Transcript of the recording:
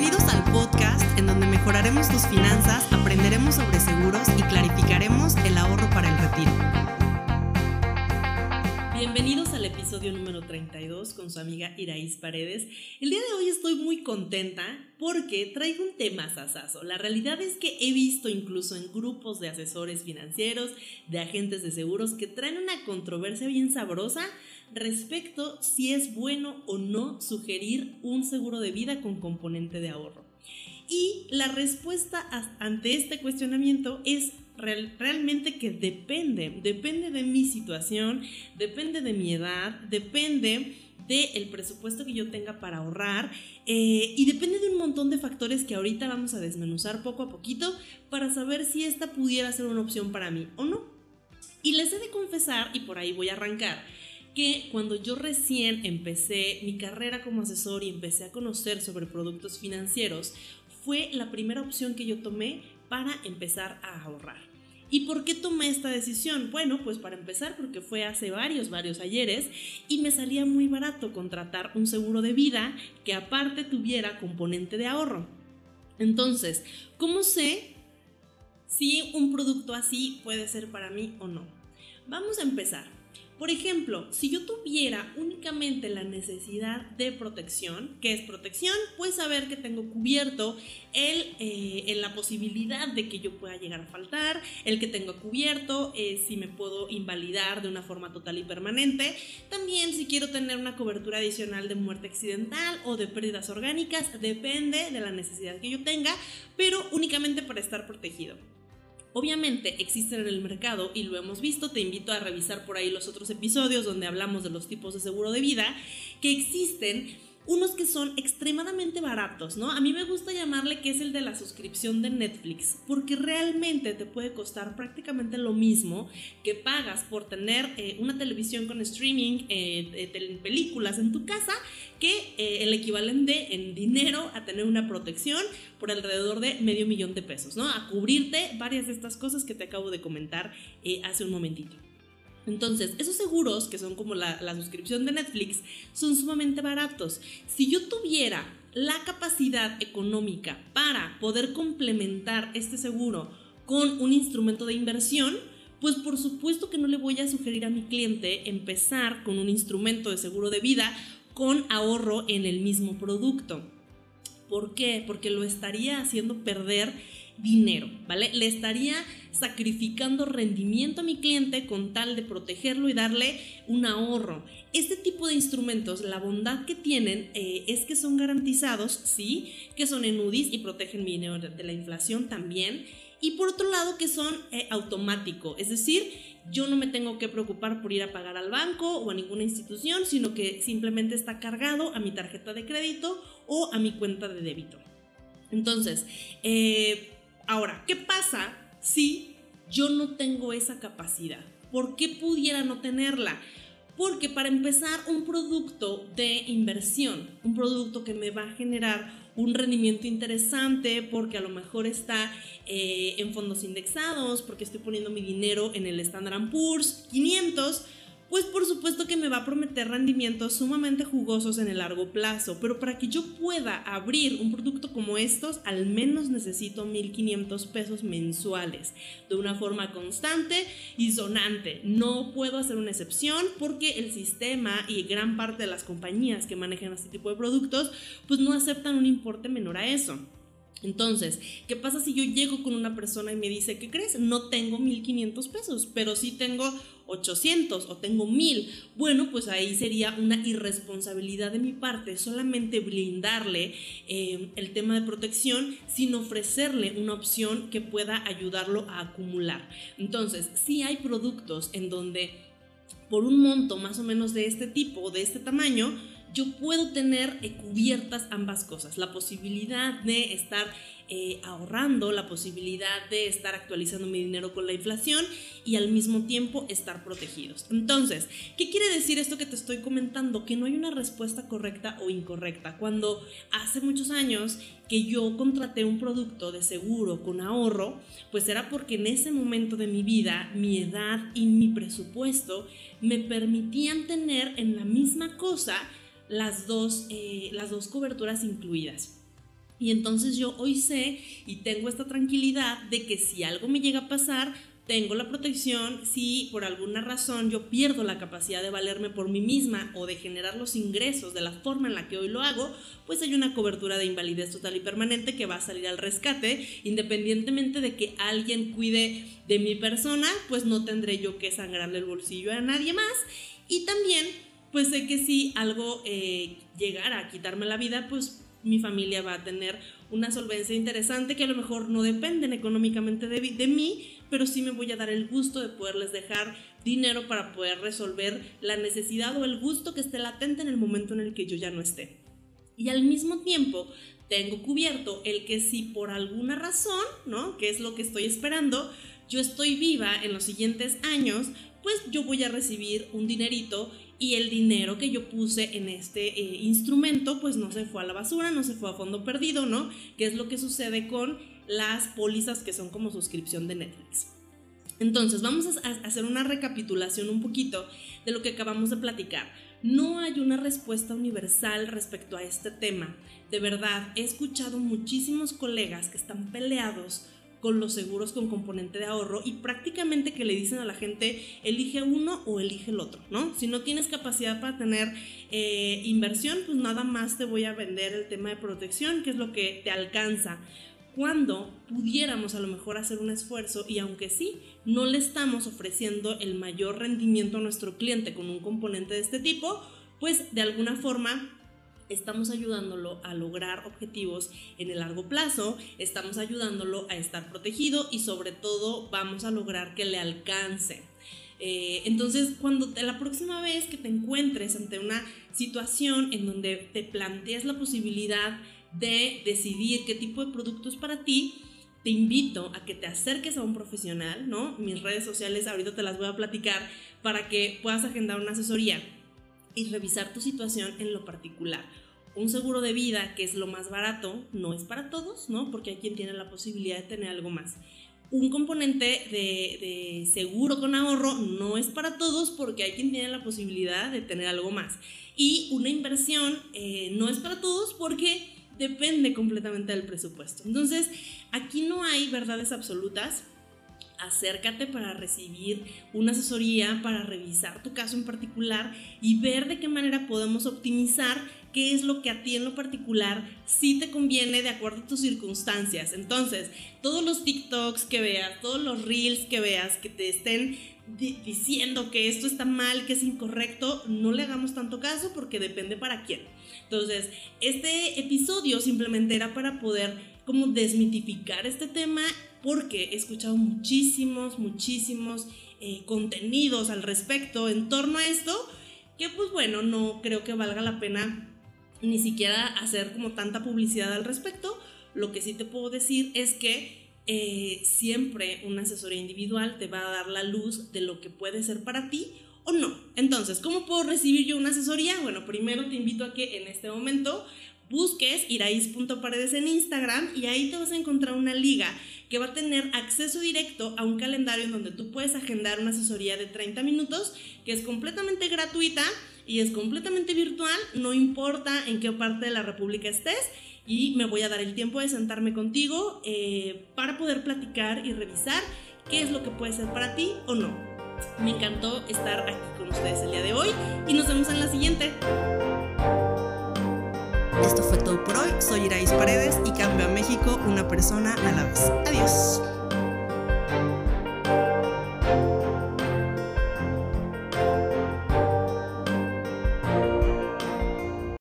Bienvenidos al podcast en donde mejoraremos tus finanzas, aprenderemos sobre seguros y clarificaremos el ahorro para el retiro. Bienvenidos al episodio número 32 con su amiga Iraís Paredes. El día de hoy estoy muy contenta porque traigo un tema sasazo. La realidad es que he visto incluso en grupos de asesores financieros, de agentes de seguros, que traen una controversia bien sabrosa respecto si es bueno o no sugerir un seguro de vida con componente de ahorro. Y la respuesta ante este cuestionamiento es realmente que depende, depende de mi situación, depende de mi edad, depende del presupuesto que yo tenga para ahorrar eh, y depende de un montón de factores que ahorita vamos a desmenuzar poco a poquito para saber si esta pudiera ser una opción para mí o no. Y les he de confesar, y por ahí voy a arrancar, que cuando yo recién empecé mi carrera como asesor y empecé a conocer sobre productos financieros, fue la primera opción que yo tomé para empezar a ahorrar. ¿Y por qué tomé esta decisión? Bueno, pues para empezar porque fue hace varios, varios ayeres y me salía muy barato contratar un seguro de vida que aparte tuviera componente de ahorro. Entonces, ¿cómo sé si un producto así puede ser para mí o no? Vamos a empezar. Por ejemplo, si yo tuviera únicamente la necesidad de protección, ¿qué es protección? Pues saber que tengo cubierto el, eh, en la posibilidad de que yo pueda llegar a faltar, el que tengo cubierto, eh, si me puedo invalidar de una forma total y permanente, también si quiero tener una cobertura adicional de muerte accidental o de pérdidas orgánicas, depende de la necesidad que yo tenga, pero únicamente para estar protegido. Obviamente existen en el mercado y lo hemos visto, te invito a revisar por ahí los otros episodios donde hablamos de los tipos de seguro de vida, que existen unos que son extremadamente baratos, ¿no? A mí me gusta llamarle que es el de la suscripción de Netflix, porque realmente te puede costar prácticamente lo mismo que pagas por tener eh, una televisión con streaming, eh, películas en tu casa, que eh, el equivalente en dinero a tener una protección por alrededor de medio millón de pesos, ¿no? A cubrirte varias de estas cosas que te acabo de comentar hace un momentito. Entonces, esos seguros, que son como la, suscripción de Netflix, son sumamente baratos. Si yo tuviera la capacidad económica para poder complementar este seguro con un instrumento de inversión, pues por supuesto que no le voy a sugerir a mi cliente empezar con un instrumento de seguro de vida con ahorro en el mismo producto. ¿Por qué? Porque lo estaría haciendo perder dinero, ¿vale? Le estaría sacrificando rendimiento a mi cliente con tal de protegerlo y darle un ahorro. Este tipo de instrumentos, la bondad que tienen eh, es que son garantizados, sí, que son en UDIs y protegen mi dinero de la inflación también. Y por otro lado, que son eh, automáticos, es decir, yo no me tengo que preocupar por ir a pagar al banco o a ninguna institución, sino que simplemente está cargado a mi tarjeta de crédito o a mi cuenta de débito. Entonces, eh, Ahora, ¿qué pasa si yo no tengo esa capacidad? ¿Por qué pudiera no tenerla? Porque para empezar, un producto de inversión, un producto que me va a generar un rendimiento interesante, porque a lo mejor está eh, en fondos indexados, porque estoy poniendo mi dinero en el Standard Poor's 500, pues por supuesto que me va a prometer rendimientos sumamente jugosos en el largo plazo, pero para que yo pueda abrir un producto como estos, al menos necesito 1.500 pesos mensuales, de una forma constante y sonante. No puedo hacer una excepción porque el sistema y gran parte de las compañías que manejan este tipo de productos, pues no aceptan un importe menor a eso. Entonces, ¿qué pasa si yo llego con una persona y me dice, ¿qué crees? No tengo 1500 pesos, pero sí tengo 800 o tengo 1000. Bueno, pues ahí sería una irresponsabilidad de mi parte solamente blindarle eh, el tema de protección sin ofrecerle una opción que pueda ayudarlo a acumular. Entonces, si hay productos en donde por un monto más o menos de este tipo o de este tamaño, yo puedo tener eh, cubiertas ambas cosas, la posibilidad de estar eh, ahorrando, la posibilidad de estar actualizando mi dinero con la inflación y al mismo tiempo estar protegidos. Entonces, ¿qué quiere decir esto que te estoy comentando? Que no hay una respuesta correcta o incorrecta. Cuando hace muchos años que yo contraté un producto de seguro con ahorro, pues era porque en ese momento de mi vida, mi edad y mi presupuesto me permitían tener en la misma cosa las dos, eh, las dos coberturas incluidas. Y entonces yo hoy sé y tengo esta tranquilidad de que si algo me llega a pasar, tengo la protección si por alguna razón yo pierdo la capacidad de valerme por mí misma o de generar los ingresos de la forma en la que hoy lo hago, pues hay una cobertura de invalidez total y permanente que va a salir al rescate, independientemente de que alguien cuide de mi persona, pues no tendré yo que sangrarle el bolsillo a nadie más. Y también, pues sé que si algo eh, llegara a quitarme la vida, pues mi familia va a tener una solvencia interesante que a lo mejor no dependen económicamente de, de mí, pero sí me voy a dar el gusto de poderles dejar dinero para poder resolver la necesidad o el gusto que esté latente en el momento en el que yo ya no esté. Y al mismo tiempo tengo cubierto el que si por alguna razón, ¿no? Que es lo que estoy esperando, yo estoy viva en los siguientes años, pues yo voy a recibir un dinerito y el dinero que yo puse en este eh, instrumento pues no se fue a la basura, no se fue a fondo perdido, ¿no? Que es lo que sucede con las pólizas que son como suscripción de Netflix. Entonces, vamos a hacer una recapitulación un poquito de lo que acabamos de platicar. No hay una respuesta universal respecto a este tema. De verdad, he escuchado muchísimos colegas que están peleados con los seguros con componente de ahorro y prácticamente que le dicen a la gente elige uno o elige el otro, ¿no? Si no tienes capacidad para tener eh, inversión, pues nada más te voy a vender el tema de protección, que es lo que te alcanza cuando pudiéramos a lo mejor hacer un esfuerzo y aunque sí, no le estamos ofreciendo el mayor rendimiento a nuestro cliente con un componente de este tipo, pues de alguna forma estamos ayudándolo a lograr objetivos en el largo plazo, estamos ayudándolo a estar protegido y sobre todo vamos a lograr que le alcance. Eh, entonces, cuando la próxima vez que te encuentres ante una situación en donde te planteas la posibilidad de decidir qué tipo de producto es para ti, te invito a que te acerques a un profesional, ¿no? Mis redes sociales ahorita te las voy a platicar para que puedas agendar una asesoría y revisar tu situación en lo particular. Un seguro de vida, que es lo más barato, no es para todos, ¿no? Porque hay quien tiene la posibilidad de tener algo más. Un componente de, seguro con ahorro no es para todos porque hay quien tiene la posibilidad de tener algo más. Y una inversión eh, no es para todos porque depende completamente del presupuesto. Entonces, aquí no hay verdades absolutas. Acércate para recibir una asesoría, para revisar tu caso en particular y ver de qué manera podemos optimizar qué es lo que a ti en lo particular sí te conviene de acuerdo a tus circunstancias. Entonces, todos los TikToks que veas, todos los reels que veas que te estén diciendo que esto está mal, que es incorrecto, no le hagamos tanto caso porque depende para quién. Entonces, este episodio simplemente era para poder como desmitificar este tema porque he escuchado muchísimos, muchísimos eh, contenidos al respecto en torno a esto que pues bueno, no creo que valga la pena ni siquiera hacer como tanta publicidad al respecto. Lo que sí te puedo decir es que eh, siempre una asesoría individual te va a dar la luz de lo que puede ser para ti o no. Entonces, ¿cómo puedo recibir yo una asesoría? Bueno, primero te invito a que en este momento busques iraís.paredes en Instagram y ahí te vas a encontrar una liga que va a tener acceso directo a un calendario en donde tú puedes agendar una asesoría de 30 minutos que es completamente gratuita y es completamente virtual, no importa en qué parte de la República estés y me voy a dar el tiempo de sentarme contigo eh, para poder platicar y revisar qué es lo que puede ser para ti o no. Me encantó estar aquí con ustedes el día de hoy y nos vemos en la siguiente. Por hoy. Soy Irais Paredes y cambio a México una persona a la vez. Adiós.